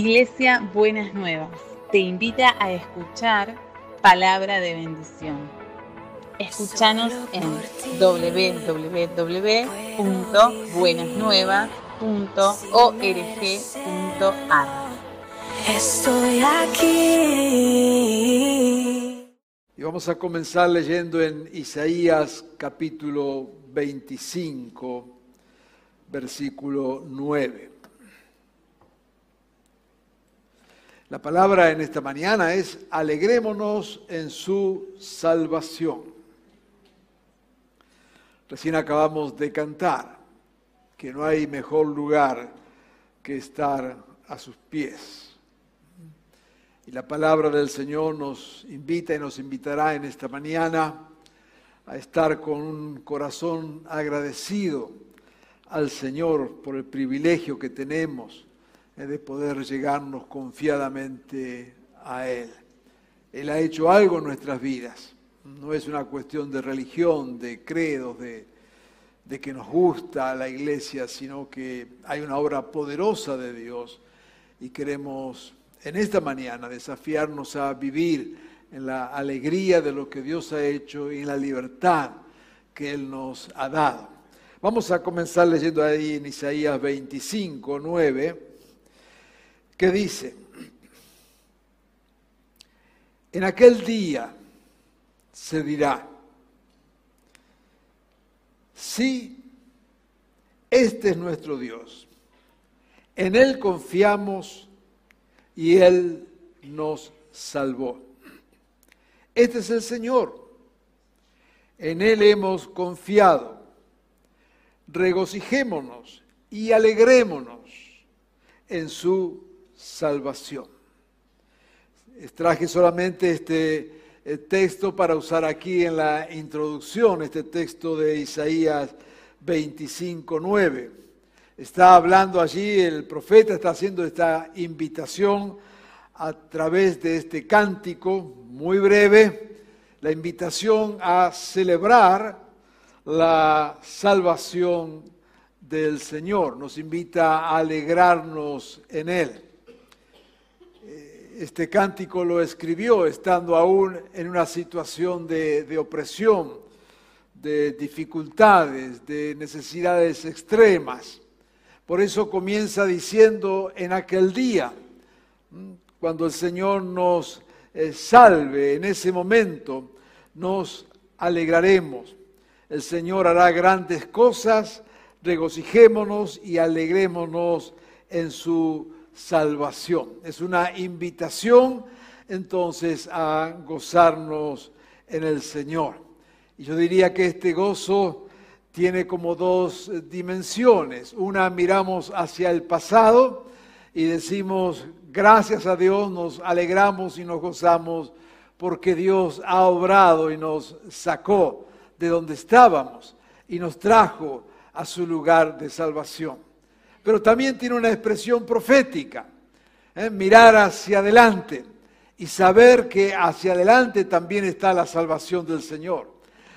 Iglesia Buenas Nuevas te invita a escuchar palabra de bendición. Escúchanos en www.buenasnuevas.org.ar. Estoy aquí. Y vamos a comenzar leyendo en Isaías capítulo 25, versículo 9. La palabra en esta mañana es alegrémonos en su salvación. Recién acabamos de cantar que no hay mejor lugar que estar a sus pies. Y la palabra del Señor nos invita y nos invitará en esta mañana a estar con un corazón agradecido al Señor por el privilegio que tenemos de poder llegarnos confiadamente a Él. Él ha hecho algo en nuestras vidas. No es una cuestión de religión, de credos, de, de que nos gusta la iglesia, sino que hay una obra poderosa de Dios y queremos en esta mañana desafiarnos a vivir en la alegría de lo que Dios ha hecho y en la libertad que Él nos ha dado. Vamos a comenzar leyendo ahí en Isaías 25, 9 que dice, en aquel día se dirá, sí, este es nuestro Dios, en Él confiamos y Él nos salvó. Este es el Señor, en Él hemos confiado, regocijémonos y alegrémonos en su salvación. Traje solamente este eh, texto para usar aquí en la introducción, este texto de Isaías 25, 9. Está hablando allí, el profeta está haciendo esta invitación a través de este cántico muy breve, la invitación a celebrar la salvación del Señor. Nos invita a alegrarnos en Él este cántico lo escribió estando aún en una situación de, opresión, de dificultades, de necesidades extremas. Por eso comienza diciendo en aquel día, cuando el Señor nos eh, salve, en ese momento nos alegraremos. El Señor hará grandes cosas, regocijémonos y alegrémonos en su salvación. Es una invitación entonces a gozarnos en el Señor. Y yo diría que este gozo tiene como dos dimensiones. Una miramos hacia el pasado y decimos, gracias a Dios, nos alegramos y nos gozamos porque Dios ha obrado y nos sacó de donde estábamos y nos trajo a su lugar de salvación pero también tiene una expresión profética. ¿eh? Mirar hacia adelante y saber que hacia adelante también está la salvación del Señor.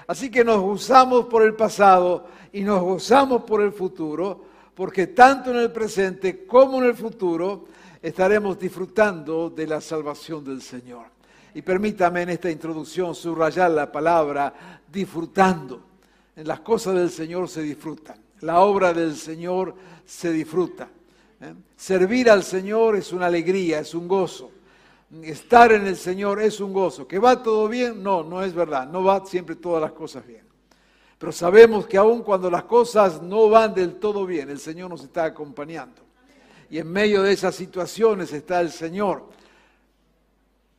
Así que nos gozamos por el pasado y nos gozamos por el futuro, porque tanto en el presente como en el futuro estaremos disfrutando de la salvación del Señor. Y permítame en esta introducción subrayar la palabra disfrutando. En las cosas del Señor se disfrutan. La obra del Señor se disfruta. ¿eh? Servir al Señor es una alegría, es un gozo. Estar en el Señor es un gozo. ¿Que va todo bien? No, no es verdad. No va siempre todas las cosas bien. Pero sabemos que aun cuando las cosas no van del todo bien, el Señor nos está acompañando. Y en medio de esas situaciones está el Señor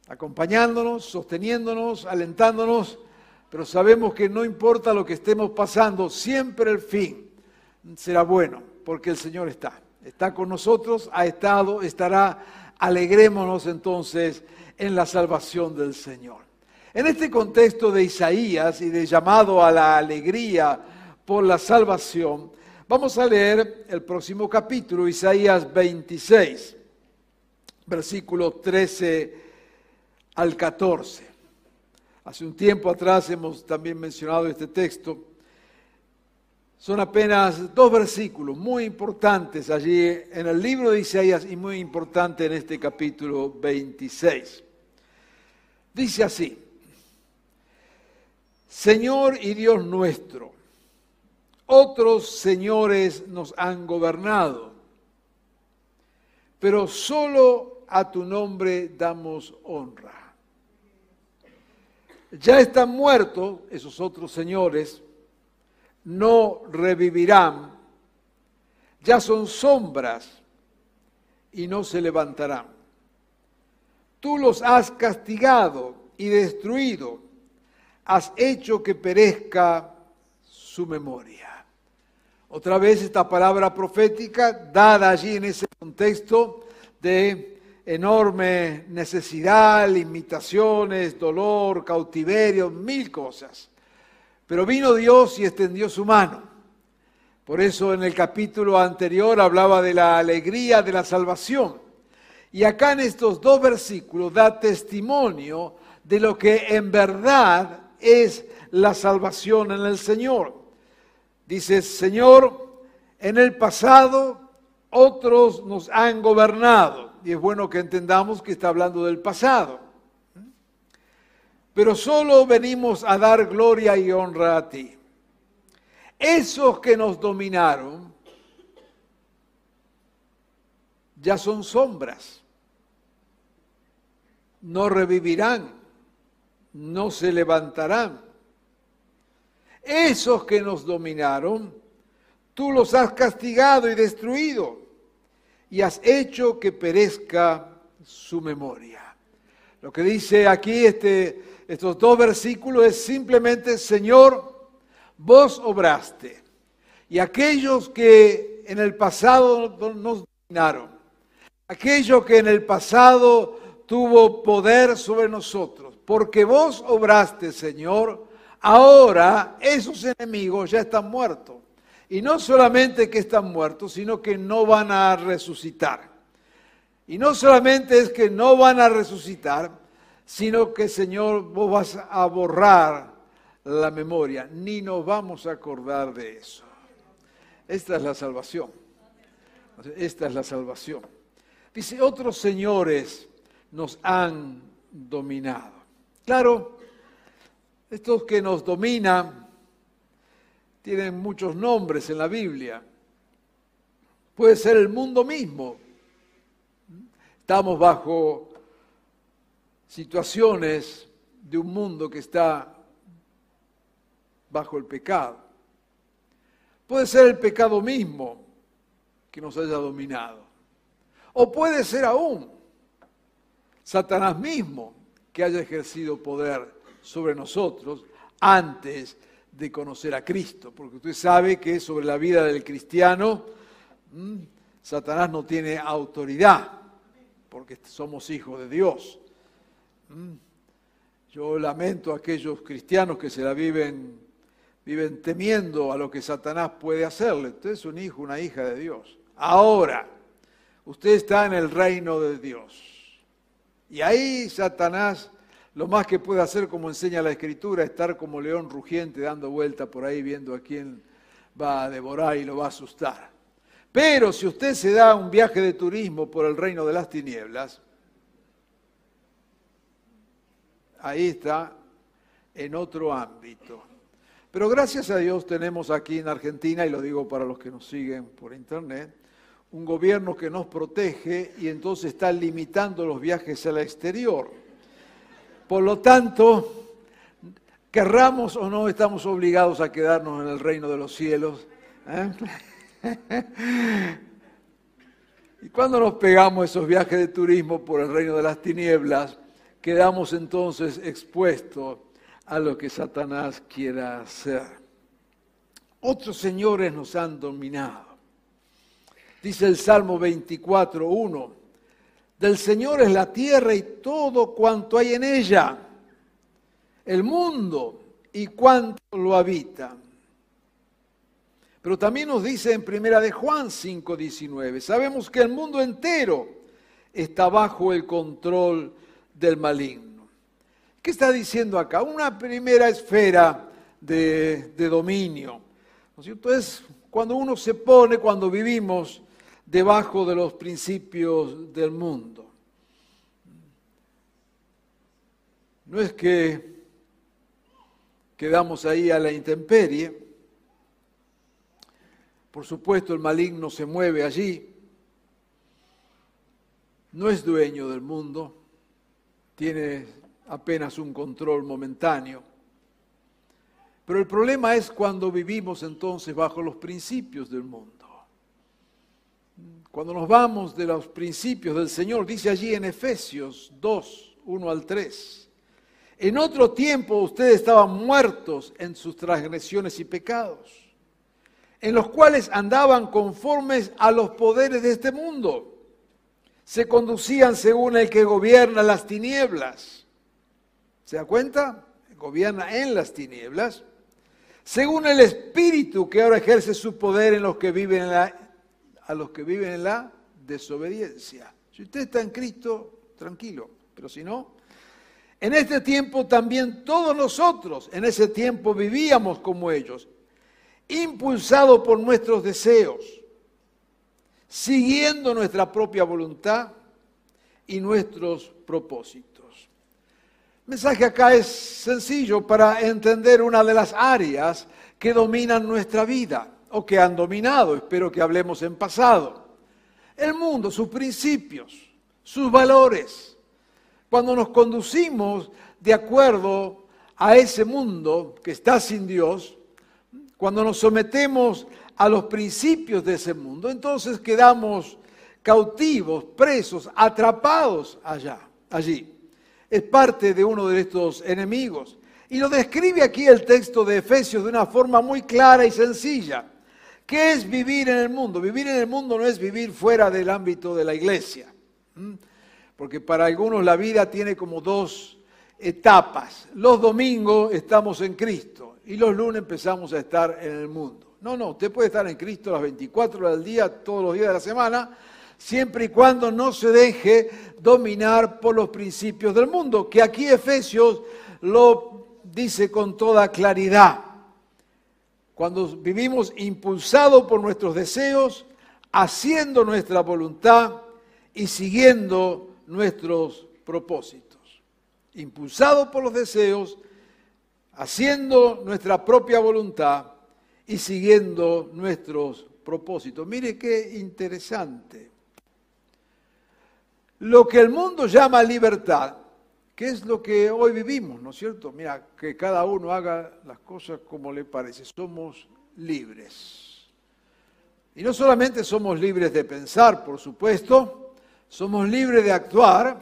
acompañándonos, sosteniéndonos, alentándonos, pero sabemos que no importa lo que estemos pasando, siempre el fin será bueno porque el Señor está. Está con nosotros, ha estado, estará. Alegrémonos entonces en la salvación del Señor. En este contexto de Isaías y de llamado a la alegría por la salvación, vamos a leer el próximo capítulo, Isaías 26, versículo 13 al 14. Hace un tiempo atrás hemos también mencionado este texto Son apenas dos versículos muy importantes allí en el libro de Isaías y muy importante en este capítulo 26. Dice así, Señor y Dios nuestro, otros señores nos han gobernado, pero solo a tu nombre damos honra. Ya están muertos esos otros señores, no revivirán, ya son sombras y no se levantarán. Tú los has castigado y destruido, has hecho que perezca su memoria. Otra vez esta palabra profética dada allí en ese contexto de enorme necesidad, limitaciones, dolor, cautiverio, mil cosas. Pero vino Dios y extendió su mano. Por eso en el capítulo anterior hablaba de la alegría de la salvación. Y acá en estos dos versículos da testimonio de lo que en verdad es la salvación en el Señor. Dice, Señor, en el pasado otros nos han gobernado. Y es bueno que entendamos que está hablando del pasado. Pero solo venimos a dar gloria y honra a ti. Esos que nos dominaron ya son sombras no revivirán, no se levantarán. Esos que nos dominaron, tú los has castigado y destruido y has hecho que perezca su memoria. Lo que dice aquí este, estos dos versículos es simplemente, Señor, vos obraste. Y aquellos que en el pasado nos dominaron, aquellos que en el pasado tuvo poder sobre nosotros, porque vos obraste, Señor, ahora esos enemigos ya están muertos. Y no solamente que están muertos, sino que no van a resucitar. Y no solamente es que no van a resucitar, sino que, Señor, vos vas a borrar la memoria, ni nos vamos a acordar de eso. Esta es la salvación. Esta es la salvación. Dice, otros señores nos han dominado. Claro, estos que nos dominan tienen muchos nombres en la Biblia. Puede ser el mundo mismo. Estamos bajo situaciones de un mundo que está bajo el pecado. Puede ser el pecado mismo que nos haya dominado. O puede ser aún Satanás mismo que haya ejercido poder sobre nosotros antes de conocer a Cristo, porque usted sabe que sobre la vida del cristiano Satanás no tiene autoridad, porque somos hijos de Dios. Yo lamento a aquellos cristianos que se la viven, viven temiendo a lo que Satanás puede hacerle. Usted es un hijo, una hija de Dios. Ahora, usted está en el reino de Dios. Y ahí Satanás lo más que puede hacer, como enseña la Escritura, es estar como león rugiente dando vuelta por ahí viendo a quién va a devorar y lo va a asustar. Pero si usted se da un viaje de turismo por el reino de las tinieblas, ahí está en otro ámbito. Pero gracias a Dios tenemos aquí en Argentina, y lo digo para los que nos siguen por internet, un gobierno que nos protege y entonces está limitando los viajes al exterior. Por lo tanto, querramos o no, estamos obligados a quedarnos en el reino de los cielos. ¿eh? y cuando nos pegamos esos viajes de turismo por el reino de las tinieblas, quedamos entonces expuestos a lo que Satanás quiera hacer. Otros señores nos han dominado. Dice el Salmo 24, 1. Del Señor es la tierra y todo cuanto hay en ella, el mundo y cuanto lo habita. Pero también nos dice en primera de Juan 5:19, sabemos que el mundo entero está bajo el control del maligno. ¿Qué está diciendo acá? Una primera esfera de, de dominio ¿No cierto? Es cuando uno se pone, cuando vivimos debajo de los principios del mundo. No es que quedamos ahí a la intemperie. Por supuesto, el maligno se mueve allí. No es dueño del mundo, tiene apenas un control momentáneo. Pero el problema es cuando vivimos entonces bajo los principios del mundo. Cuando nos vamos de los principios del Señor, dice allí en Efesios 2, 1 al 3. En otro tiempo ustedes estaban muertos en sus transgresiones y pecados, en los cuales andaban conformes a los poderes de este mundo. Se conducían según el que gobierna las tinieblas. ¿Se da cuenta? Gobierna en las tinieblas. Según el espíritu que ahora ejerce su poder en los que viven en la, a los que viven en la desobediencia. Si usted está en Cristo, tranquilo, pero si no, en este tiempo también todos nosotros, en ese tiempo vivíamos como ellos, impulsados por nuestros deseos, siguiendo nuestra propia voluntad y nuestros propósitos. El mensaje acá es sencillo para entender una de las áreas que dominan nuestra vida o que han dominado, espero que hablemos en pasado. El mundo, sus principios, sus valores cuando nos conducimos de acuerdo a ese mundo que está sin Dios, cuando nos sometemos a los principios de ese mundo, entonces quedamos cautivos, presos, atrapados allá, allí. Es parte de uno de estos enemigos. Y lo describe aquí el texto de Efesios de una forma muy clara y sencilla. ¿Qué es vivir en el mundo? Vivir en el mundo no es vivir fuera del ámbito de la iglesia porque para algunos la vida tiene como dos etapas. Los domingos estamos en Cristo y los lunes empezamos a estar en el mundo. No, no, usted puede estar en Cristo las 24 horas del día, todos los días de la semana, siempre y cuando no se deje dominar por los principios del mundo, que aquí Efesios lo dice con toda claridad. Cuando vivimos impulsados por nuestros deseos, haciendo nuestra voluntad y siguiendo nuestros propósitos. Impulsados por los deseos, haciendo nuestra propia voluntad y siguiendo nuestros propósitos. Mire qué interesante. Lo que el mundo llama libertad, que es lo que hoy vivimos, ¿no es cierto? Mira, que cada uno haga las cosas como le parece. Somos libres. Y no solamente somos libres de pensar, por supuesto, somos libres de actuar,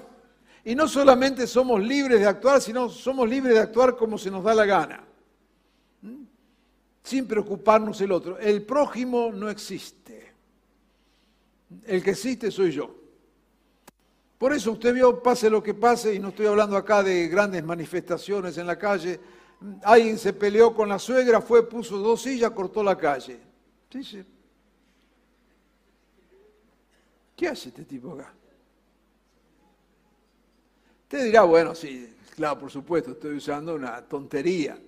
y no solamente somos libres de actuar, sino somos libres de actuar como se nos da la gana, sin preocuparnos el otro. El prójimo no existe, el que existe soy yo. Por eso usted vio, pase lo que pase, y no estoy hablando acá de grandes manifestaciones en la calle, alguien se peleó con la suegra, fue, puso dos sillas, cortó la calle. Sí. ¿Qué hace este tipo acá? Usted dirá, bueno, sí, claro, por supuesto, estoy usando una tontería.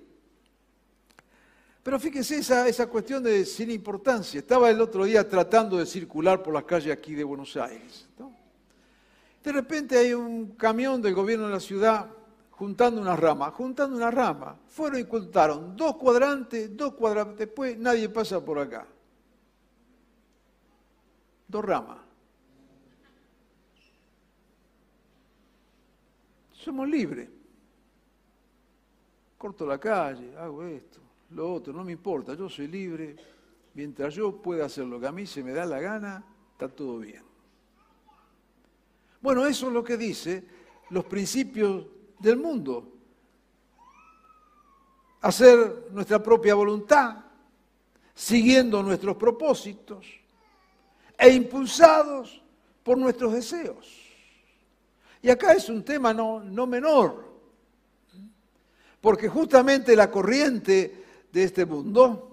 Pero fíjese esa, esa cuestión de sin importancia. Estaba el otro día tratando de circular por las calles aquí de Buenos Aires. De repente hay un camión del gobierno de la ciudad juntando una rama, juntando una rama. Fueron y contaron dos cuadrantes, dos cuadrantes, después nadie pasa por acá. Dos ramas. Somos libres. Corto la calle, hago esto, lo otro, no me importa, yo soy libre. Mientras yo pueda hacer lo que a mí se me da la gana, está todo bien. Bueno, eso es lo que dice los principios del mundo. Hacer nuestra propia voluntad, siguiendo nuestros propósitos e impulsados por nuestros deseos. Y acá es un tema no, menor, porque justamente la corriente de este mundo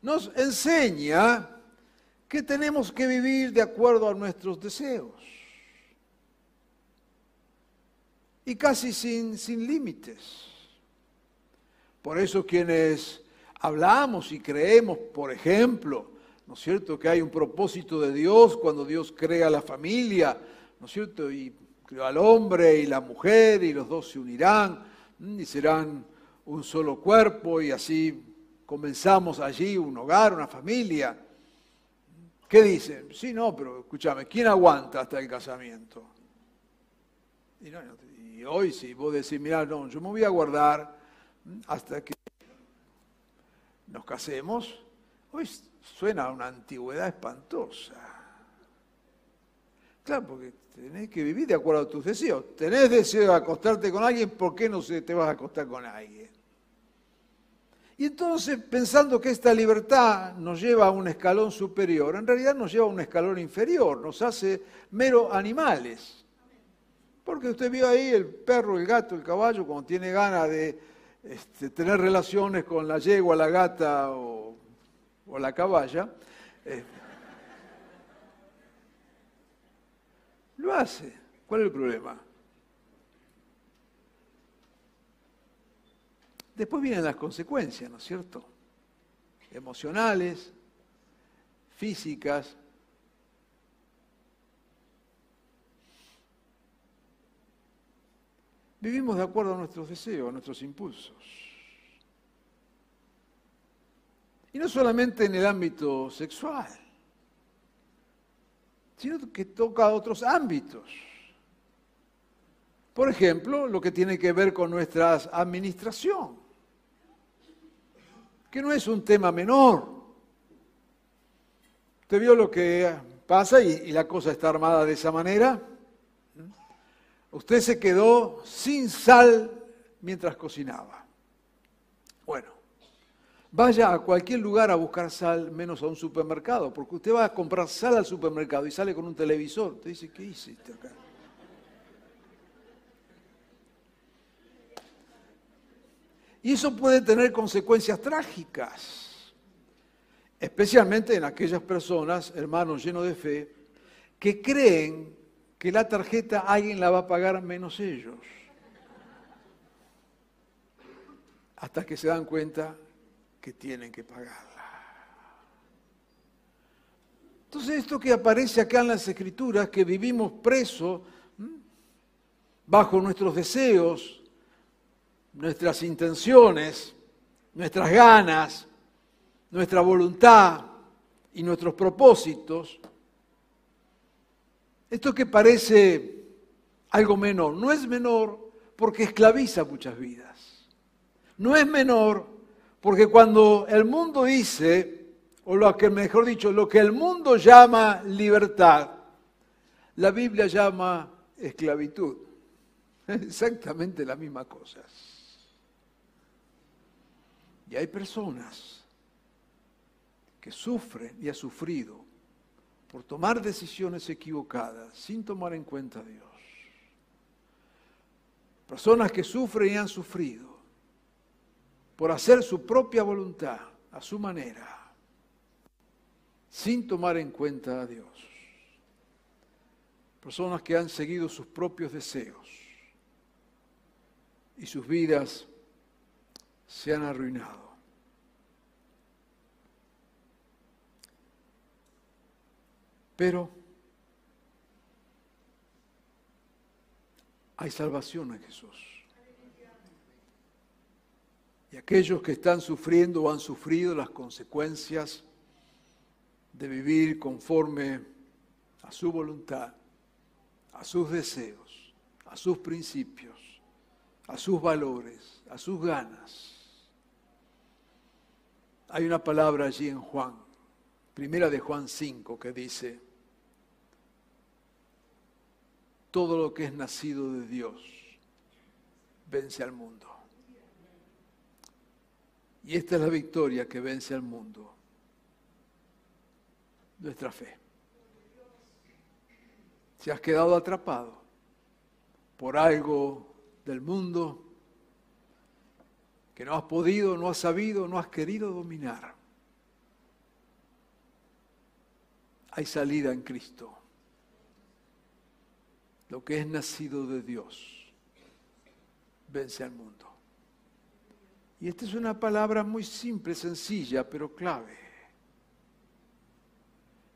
nos enseña que tenemos que vivir de acuerdo a nuestros deseos y casi sin, sin límites. Por eso quienes hablamos y creemos, por ejemplo, ¿no es cierto?, que hay un propósito de Dios cuando Dios crea la familia, ¿no es cierto?, y creó al hombre y la mujer y los dos se unirán y serán un solo cuerpo y así comenzamos allí un hogar, una familia. ¿Qué dicen? Sí, no, pero escúchame, ¿quién aguanta hasta el casamiento? Y, hoy si vos decís, mira, no, yo me voy a guardar hasta que nos casemos, hoy suena una antigüedad espantosa. Claro, porque tenés que vivir de acuerdo a tus deseos. Tenés deseo de acostarte con alguien, ¿por qué no te vas a acostar con alguien? Y entonces, pensando que esta libertad nos lleva a un escalón superior, en realidad nos lleva a un escalón inferior, nos hace mero animales. Porque usted vio ahí el perro, el gato, el caballo, cuando tiene ganas de este, tener relaciones con la yegua, la gata o, la caballa, eh, lo hace. ¿Cuál es el problema? Después vienen las consecuencias, ¿no es cierto? Emocionales, físicas. Vivimos de acuerdo a nuestros deseos, a nuestros impulsos. Y no solamente en el ámbito sexual, sino que toca otros ámbitos. Por ejemplo, lo que tiene que ver con nuestra administración que no es un tema menor. ¿Usted vio lo que pasa y, la cosa está armada de esa manera? Usted se quedó sin sal mientras cocinaba. Bueno, vaya a cualquier lugar a buscar sal, menos a un supermercado, porque usted va a comprar sal al supermercado y sale con un televisor. Usted dice, ¿qué hiciste acá? Y eso puede tener consecuencias trágicas, especialmente en aquellas personas, hermanos llenos de fe, que creen que la tarjeta alguien la va a pagar menos ellos. Hasta que se dan cuenta que tienen que pagarla. Entonces esto que aparece acá en las escrituras, que vivimos presos bajo nuestros deseos, nuestras intenciones, nuestras ganas, nuestra voluntad y nuestros propósitos, esto que parece algo menor, no es menor porque esclaviza muchas vidas. No es menor porque cuando el mundo dice, o lo que mejor dicho, lo que el mundo llama libertad, la Biblia llama esclavitud. Exactamente la misma cosa. Y hay personas que sufren y han sufrido por tomar decisiones equivocadas sin tomar en cuenta a Dios. Personas que sufren y han sufrido por hacer su propia voluntad a su manera, sin tomar en cuenta a Dios. Personas que han seguido sus propios deseos y sus vidas se han arruinado. Pero hay salvación en Jesús. Y aquellos que están sufriendo o han sufrido las consecuencias de vivir conforme a su voluntad, a sus deseos, a sus principios, a sus valores, a sus ganas, hay una palabra allí en Juan, primera de Juan 5, que dice, todo lo que es nacido de Dios vence al mundo. Y esta es la victoria que vence al mundo, nuestra fe. Si has quedado atrapado por algo del mundo, que no has podido, no has sabido, no has querido dominar. Hay salida en Cristo. Lo que es nacido de Dios vence al mundo. Y esta es una palabra muy simple, sencilla, pero clave.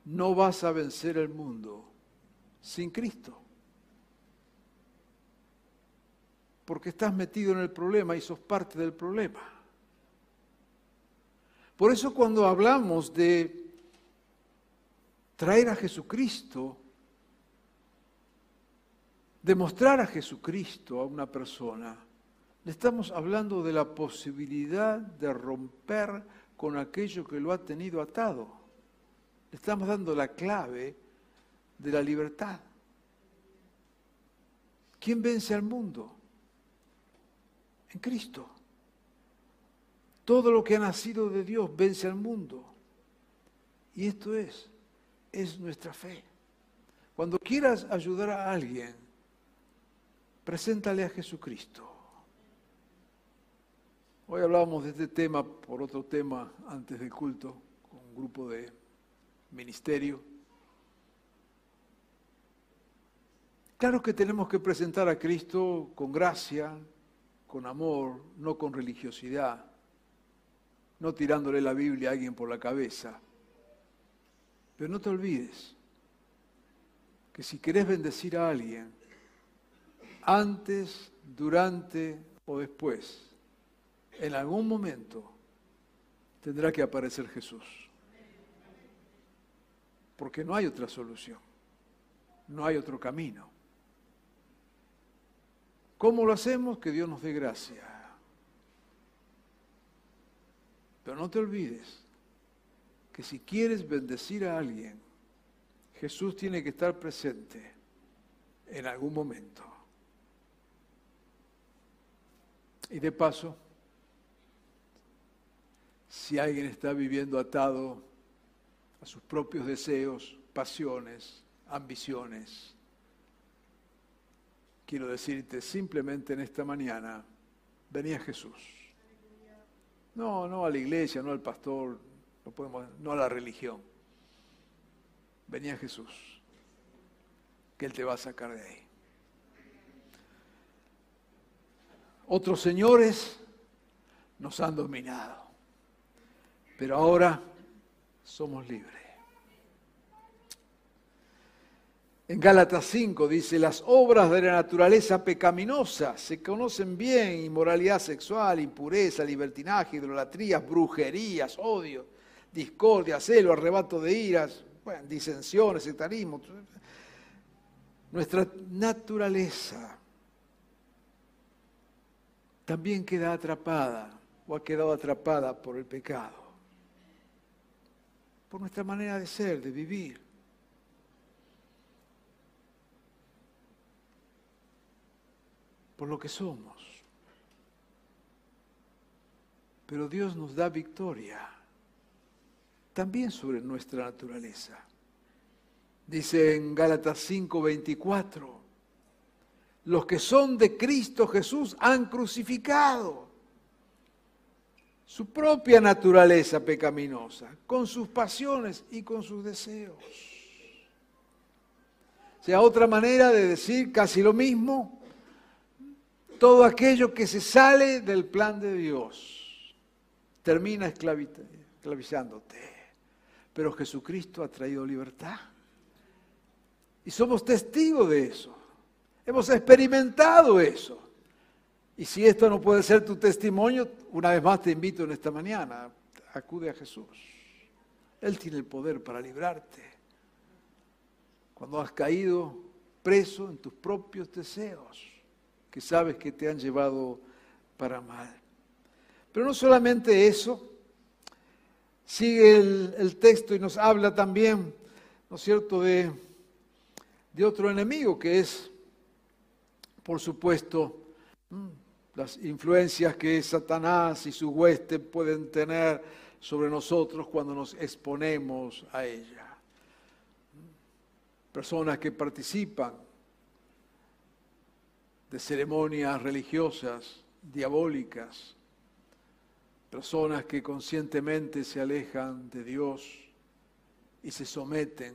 No vas a vencer el mundo sin Cristo. Porque estás metido en el problema y sos parte del problema. Por eso cuando hablamos de traer a Jesucristo, demostrar a Jesucristo a una persona, le estamos hablando de la posibilidad de romper con aquello que lo ha tenido atado. Le estamos dando la clave de la libertad. ¿Quién vence al mundo? En Cristo. Todo lo que ha nacido de Dios vence al mundo. Y esto es, es nuestra fe. Cuando quieras ayudar a alguien, preséntale a Jesucristo. Hoy hablábamos de este tema por otro tema antes del culto, con un grupo de ministerio. Claro que tenemos que presentar a Cristo con gracia, con amor, no con religiosidad, no tirándole la Biblia a alguien por la cabeza. Pero no te olvides que si querés bendecir a alguien, antes, durante o después, en algún momento tendrá que aparecer Jesús. Porque no hay otra solución, no hay otro camino. ¿Cómo lo hacemos? Que Dios nos dé gracia. Pero no te olvides que si quieres bendecir a alguien, Jesús tiene que estar presente en algún momento. Y de paso, si alguien está viviendo atado a sus propios deseos, pasiones, ambiciones. Quiero decirte simplemente en esta mañana, venía Jesús. No, no a la iglesia, no al pastor, no, a la religión. Venía Jesús, que Él te va a sacar de ahí. Otros señores nos han dominado pero ahora somos libres. En Gálatas 5 dice, las obras de la naturaleza pecaminosa se conocen bien, inmoralidad sexual, impureza, libertinaje, idolatrías, brujerías, odio, discordia, celo, arrebato de iras, disensiones, sectarismo. Nuestra naturaleza también queda atrapada o ha quedado atrapada por el pecado por nuestra manera de ser, de vivir. Por lo que somos. Pero Dios nos da victoria también sobre nuestra naturaleza. Dice en Gálatas 5:24, los que son de Cristo Jesús han crucificado su propia naturaleza pecaminosa, con sus pasiones y con sus deseos. O sea, otra manera de decir casi lo mismo, todo aquello que se sale del plan de Dios termina esclavizándote. Pero Jesucristo ha traído libertad. Y somos testigos de eso. Hemos experimentado eso. Y si esto no puede ser tu testimonio, una vez más te invito en esta mañana, acude a Jesús. Él tiene el poder para librarte. Cuando has caído preso en tus propios deseos, que sabes que te han llevado para mal. Pero no solamente eso, sigue el, texto y nos habla también, ¿no es cierto?, de, de otro enemigo que es, por supuesto, mm, las influencias que Satanás y su hueste pueden tener sobre nosotros cuando nos exponemos a ella. Personas que participan de ceremonias religiosas diabólicas, personas que conscientemente se alejan de Dios y se someten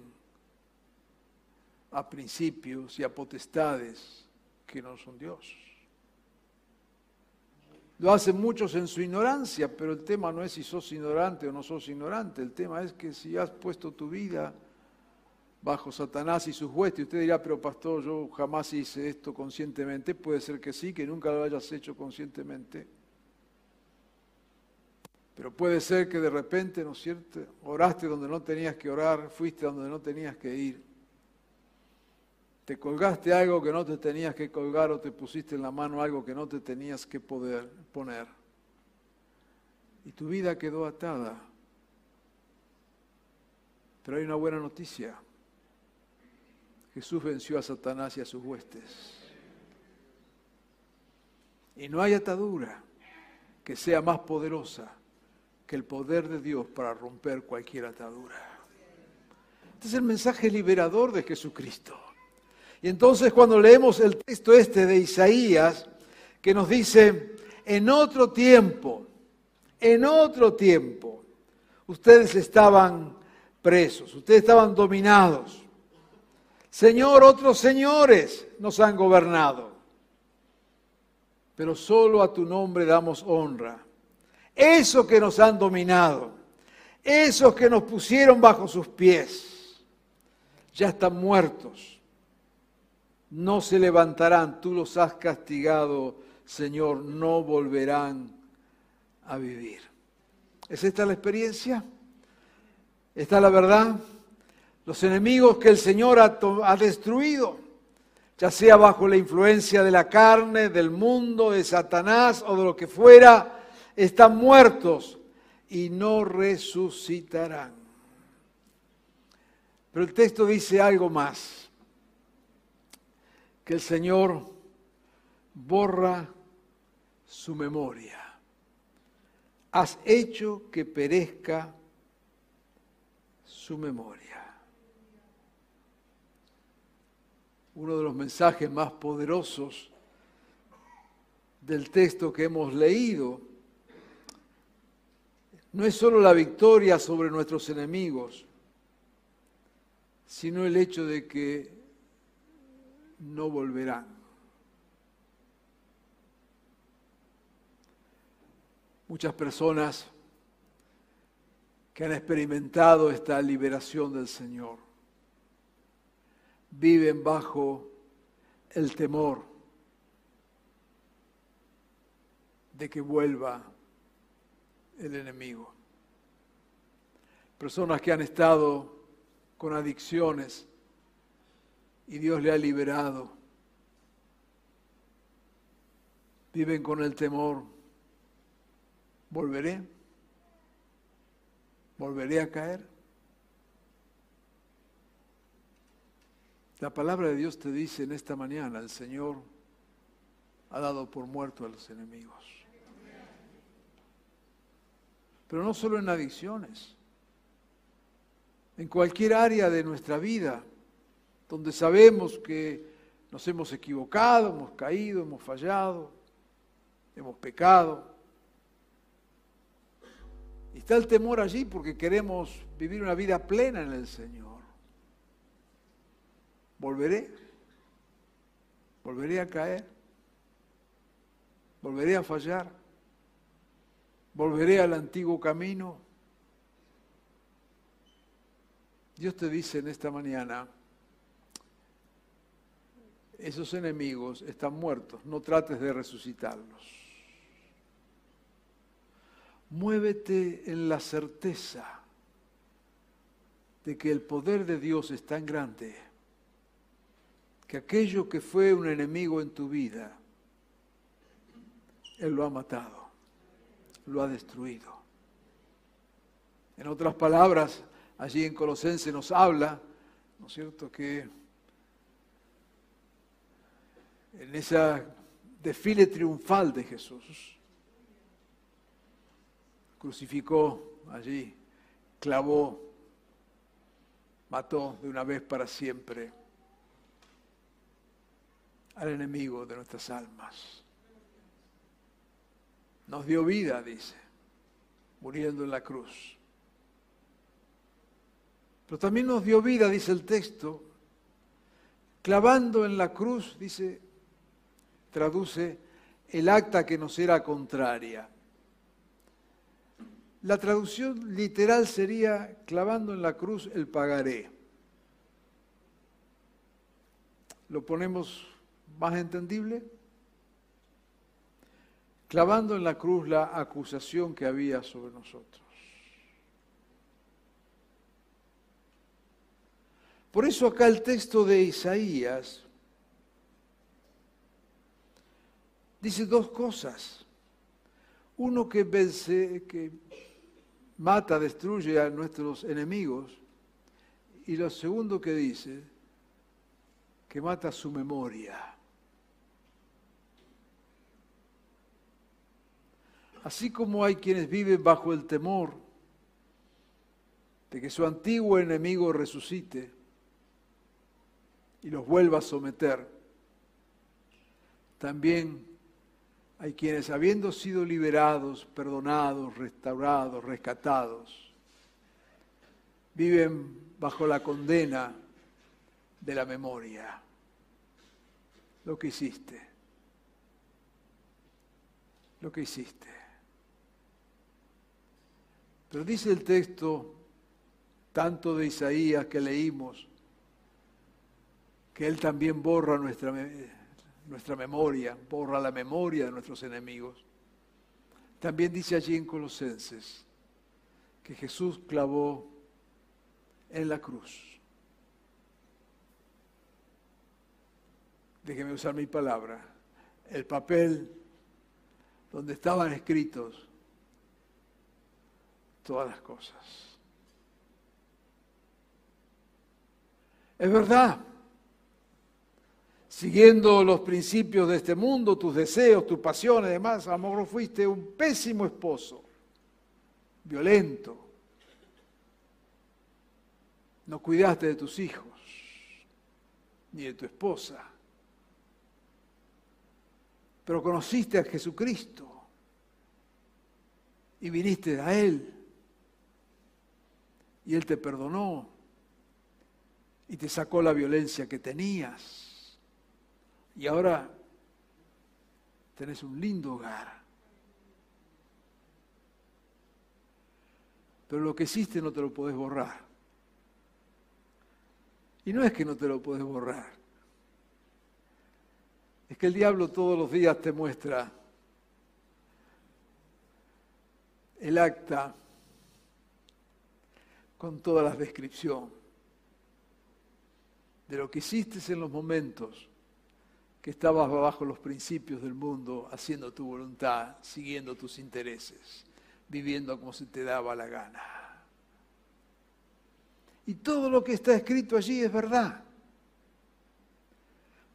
a principios y a potestades que no son Dios. Lo hacen muchos en su ignorancia, pero el tema no es si sos ignorante o no sos ignorante, el tema es que si has puesto tu vida bajo Satanás y sus huestes, usted dirá, pero pastor, yo jamás hice esto conscientemente, puede ser que sí, que nunca lo hayas hecho conscientemente, pero puede ser que de repente, ¿no es cierto?, oraste donde no tenías que orar, fuiste donde no tenías que ir, te colgaste algo que no te tenías que colgar o te pusiste en la mano algo que no te tenías que poder poner. Y tu vida quedó atada. Pero hay una buena noticia. Jesús venció a Satanás y a sus huestes. Y no hay atadura que sea más poderosa que el poder de Dios para romper cualquier atadura. Este es el mensaje liberador de Jesucristo. Y entonces cuando leemos el texto este de Isaías, que nos dice, en otro tiempo, en otro tiempo, ustedes estaban presos, ustedes estaban dominados. Señor, otros señores nos han gobernado, pero solo a tu nombre damos honra. Esos que nos han dominado, esos que nos pusieron bajo sus pies, ya están muertos no se levantarán, tú los has castigado, Señor, no volverán a vivir. ¿Es esta la experiencia? ¿Está la verdad? Los enemigos que el Señor ha, ha, destruido, ya sea bajo la influencia de la carne, del mundo, de Satanás o de lo que fuera, están muertos y no resucitarán. Pero el texto dice algo más que el Señor borra su memoria. Has hecho que perezca su memoria. Uno de los mensajes más poderosos del texto que hemos leído no es solo la victoria sobre nuestros enemigos, sino el hecho de que no volverán. Muchas personas que han experimentado esta liberación del Señor viven bajo el temor de que vuelva el enemigo. Personas que han estado con adicciones, y Dios le ha liberado. Viven con el temor. ¿Volveré? ¿Volveré a caer? La palabra de Dios te dice en esta mañana, el Señor ha dado por muerto a los enemigos. Pero no solo en adicciones, en cualquier área de nuestra vida donde sabemos que nos hemos equivocado, hemos caído, hemos fallado, hemos pecado. Y está el temor allí porque queremos vivir una vida plena en el Señor. ¿Volveré? ¿Volveré a caer? ¿Volveré a fallar? ¿Volveré al antiguo camino? Dios te dice en esta mañana, esos enemigos están muertos, no trates de resucitarlos. Muévete en la certeza de que el poder de Dios es tan grande que aquello que fue un enemigo en tu vida, Él lo ha matado, lo ha destruido. En otras palabras, allí en Colosense nos habla, ¿no es cierto?, que en ese desfile triunfal de Jesús. Crucificó allí, clavó, mató de una vez para siempre al enemigo de nuestras almas. Nos dio vida, dice, muriendo en la cruz. Pero también nos dio vida, dice el texto, clavando en la cruz, dice, traduce el acta que nos era contraria. La traducción literal sería clavando en la cruz el pagaré. ¿Lo ponemos más entendible? Clavando en la cruz la acusación que había sobre nosotros. Por eso acá el texto de Isaías dice dos cosas. Uno que vence, que mata, destruye a nuestros enemigos. Y lo segundo que dice, que mata su memoria. Así como hay quienes viven bajo el temor de que su antiguo enemigo resucite y los vuelva a someter, también hay quienes, habiendo sido liberados, perdonados, restaurados, rescatados, viven bajo la condena de la memoria. Lo que hiciste. Lo que hiciste. Pero dice el texto, tanto de Isaías que leímos, que Él también borra nuestra nuestra memoria, borra la memoria de nuestros enemigos. También dice allí en Colosenses que Jesús clavó en la cruz. Déjeme usar mi palabra, el papel donde estaban escritos todas las cosas. Es verdad siguiendo los principios de este mundo, tus deseos, tus pasiones, demás, a lo mejor fuiste un pésimo esposo, violento. No cuidaste de tus hijos, ni de tu esposa. Pero conociste a Jesucristo y viniste a Él. Y Él te perdonó y te sacó la violencia que tenías y ahora tenés un lindo hogar. Pero lo que hiciste no te lo podés borrar. Y no es que no te lo podés borrar. Es que el diablo todos los días te muestra el acta con toda la descripción de lo que hiciste en los momentos que estabas bajo los principios del mundo, haciendo tu voluntad, siguiendo tus intereses, viviendo como se te daba la gana. Y todo lo que está escrito allí es verdad.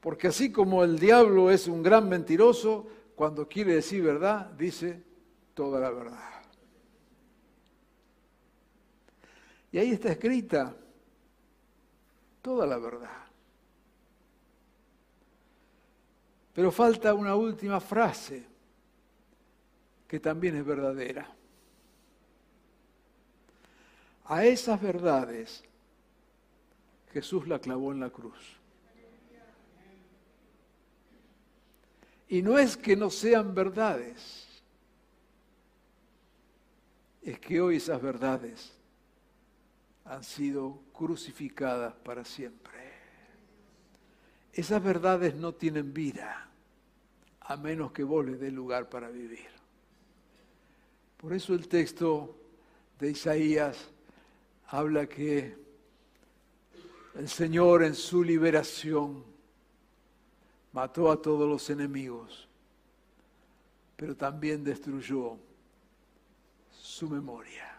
Porque así como el diablo es un gran mentiroso, cuando quiere decir verdad, dice toda la verdad. Y ahí está escrita toda la verdad. Pero falta una última frase que también es verdadera. A esas verdades Jesús la clavó en la cruz. Y no es que no sean verdades, es que hoy esas verdades han sido crucificadas para siempre. Esas verdades no tienen vida a menos que vos les dé lugar para vivir. Por eso el texto de Isaías habla que el Señor en su liberación mató a todos los enemigos, pero también destruyó su memoria.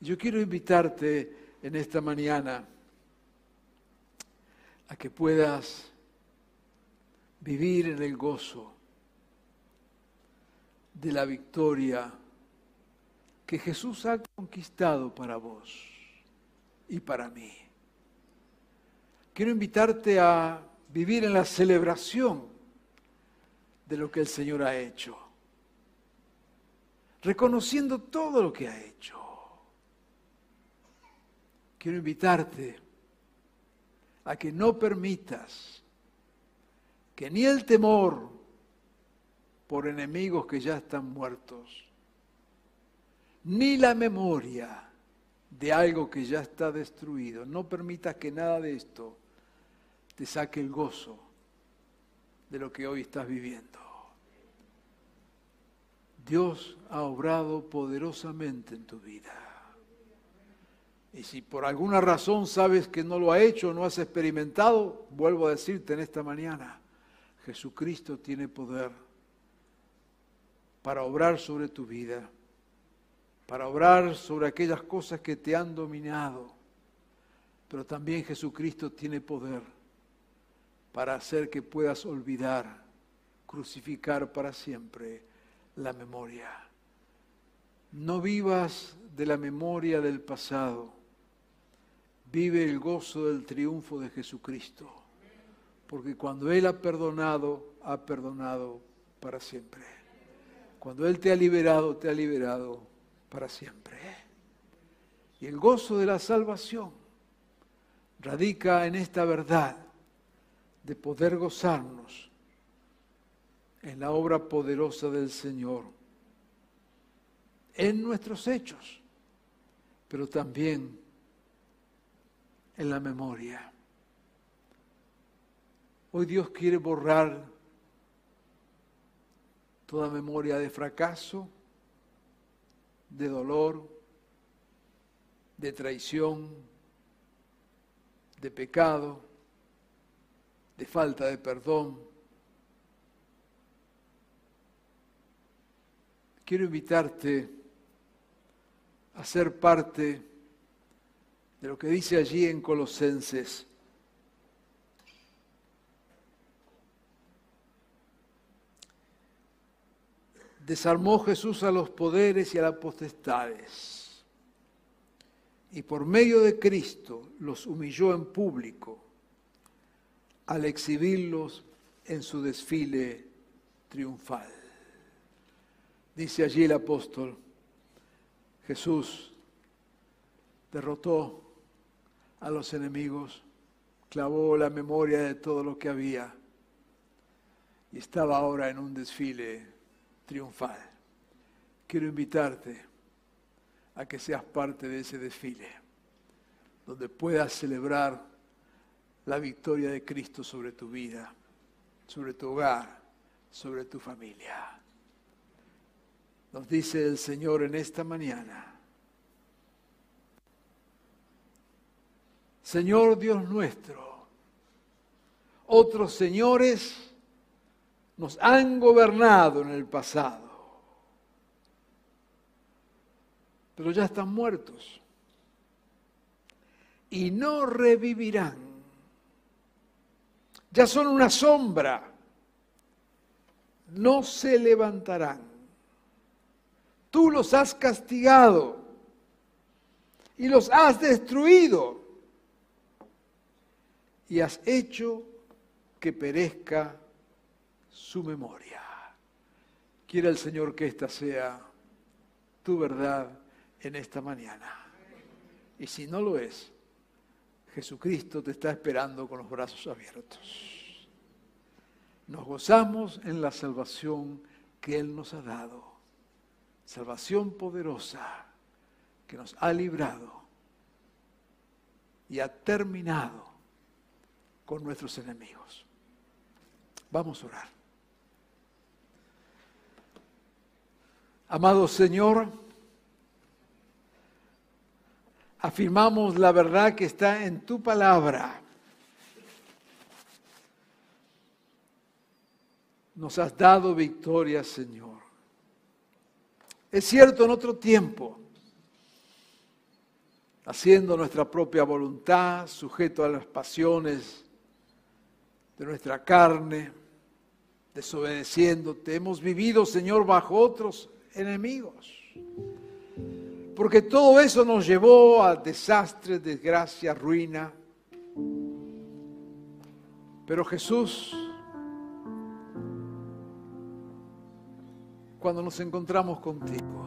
Yo quiero invitarte en esta mañana a que puedas vivir en el gozo de la victoria que Jesús ha conquistado para vos y para mí. Quiero invitarte a vivir en la celebración de lo que el Señor ha hecho, reconociendo todo lo que ha hecho. Quiero invitarte a que no permitas que ni el temor por enemigos que ya están muertos, ni la memoria de algo que ya está destruido. No permitas que nada de esto te saque el gozo de lo que hoy estás viviendo. Dios ha obrado poderosamente en tu vida. Y si por alguna razón sabes que no lo ha hecho, no has experimentado, vuelvo a decirte en esta mañana, Jesucristo tiene poder para obrar sobre tu vida, para obrar sobre aquellas cosas que te han dominado. Pero también Jesucristo tiene poder para hacer que puedas olvidar, crucificar para siempre la memoria. No vivas de la memoria del pasado. Vive el gozo del triunfo de Jesucristo. Porque cuando Él ha perdonado, ha perdonado para siempre. Cuando Él te ha liberado, te ha liberado para siempre. Y el gozo de la salvación radica en esta verdad de poder gozarnos en la obra poderosa del Señor, en nuestros hechos, pero también en la memoria. Hoy Dios quiere borrar toda memoria de fracaso, de dolor, de traición, de pecado, de falta de perdón, quiero invitarte a ser parte de lo que dice allí en Colosenses. Desarmó Jesús a los poderes y a las potestades y por medio de Cristo los humilló en público al exhibirlos en su desfile triunfal. Dice allí el apóstol, Jesús derrotó a los enemigos, clavó la memoria de todo lo que había y estaba ahora en un desfile triunfal. Quiero invitarte a que seas parte de ese desfile, donde puedas celebrar la victoria de Cristo sobre tu vida, sobre tu hogar, sobre tu familia nos dice el Señor en esta mañana. Señor Dios nuestro, otros señores nos han gobernado en el pasado, pero ya están muertos y no revivirán. Ya son una sombra, no se levantarán. Tú los has castigado y los has destruido y has hecho que perezca su memoria. Quiera el Señor que esta sea tu verdad en esta mañana. Y si no lo es, Jesucristo te está esperando con los brazos abiertos. Nos gozamos en la salvación que Él nos ha dado salvación poderosa que nos ha librado y ha terminado con nuestros enemigos. Vamos a orar. Amado Señor, afirmamos la verdad que está en tu palabra. Nos has dado victoria, Señor. Es cierto, en otro tiempo, haciendo nuestra propia voluntad, sujeto a las pasiones de nuestra carne, desobedeciéndote, hemos vivido, Señor, bajo otros enemigos. Porque todo eso nos llevó a desastre, desgracia, ruina. Pero Jesús cuando nos encontramos contigo.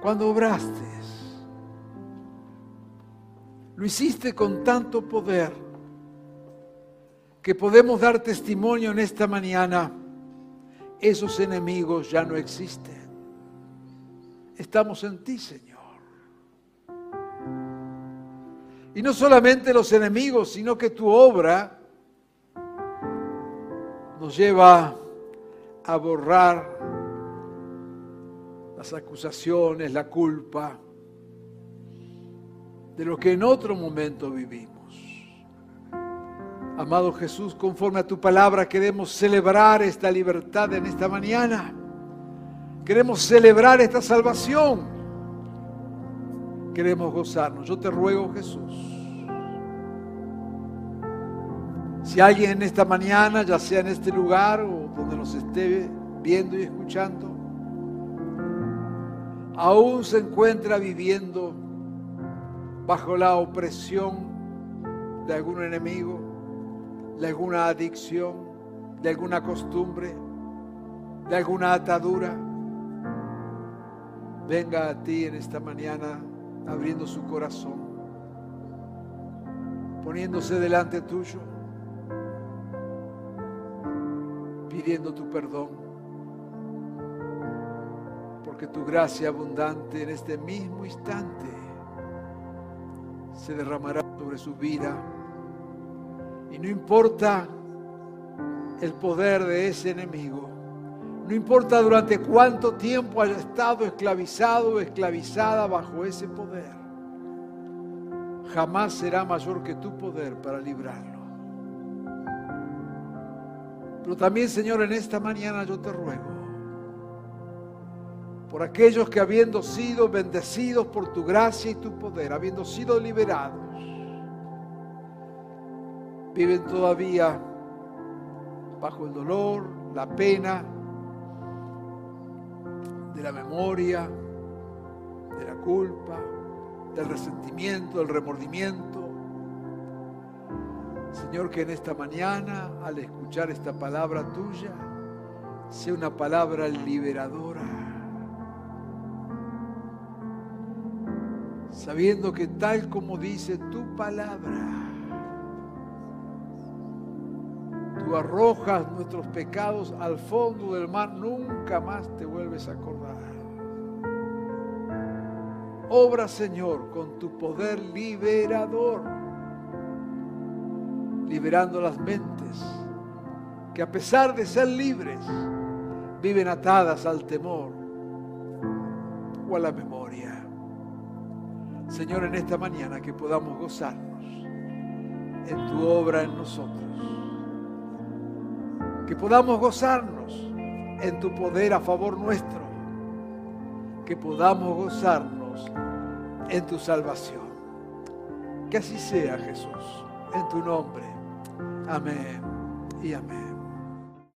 Cuando obraste, lo hiciste con tanto poder que podemos dar testimonio en esta mañana, esos enemigos ya no existen. Estamos en ti, Señor. Y no solamente los enemigos, sino que tu obra nos lleva a borrar las acusaciones, la culpa de lo que en otro momento vivimos. Amado Jesús, conforme a tu palabra queremos celebrar esta libertad en esta mañana. Queremos celebrar esta salvación. Queremos gozarnos. Yo te ruego, Jesús. Si alguien en esta mañana, ya sea en este lugar o donde nos esté viendo y escuchando, aún se encuentra viviendo bajo la opresión de algún enemigo, de alguna adicción, de alguna costumbre, de alguna atadura, venga a ti en esta mañana abriendo su corazón, poniéndose delante tuyo, pidiendo tu perdón, porque tu gracia abundante en este mismo instante se derramará sobre su vida. Y no importa el poder de ese enemigo, no importa durante cuánto tiempo haya estado esclavizado o esclavizada bajo ese poder, jamás será mayor que tu poder para librarlo. Pero también, Señor, en esta mañana yo te ruego por aquellos que habiendo sido bendecidos por tu gracia y tu poder, habiendo sido liberados, viven todavía bajo el dolor, la pena, de la memoria, de la culpa, del resentimiento, del remordimiento. Señor, que en esta mañana, al escuchar esta palabra tuya, sea una palabra liberadora. Sabiendo que tal como dice tu palabra, tú arrojas nuestros pecados al fondo del mar, nunca más te vuelves a acordar. Obra, Señor, con tu poder liberador, liberando las mentes que a pesar de ser libres, viven atadas al temor o a la memoria. Señor, en esta mañana que podamos gozarnos en tu obra en nosotros que podamos gozarnos en tu poder a favor nuestro, que podamos gozarnos en tu salvación. Que así sea, Jesús, en tu nombre. Amén y amén.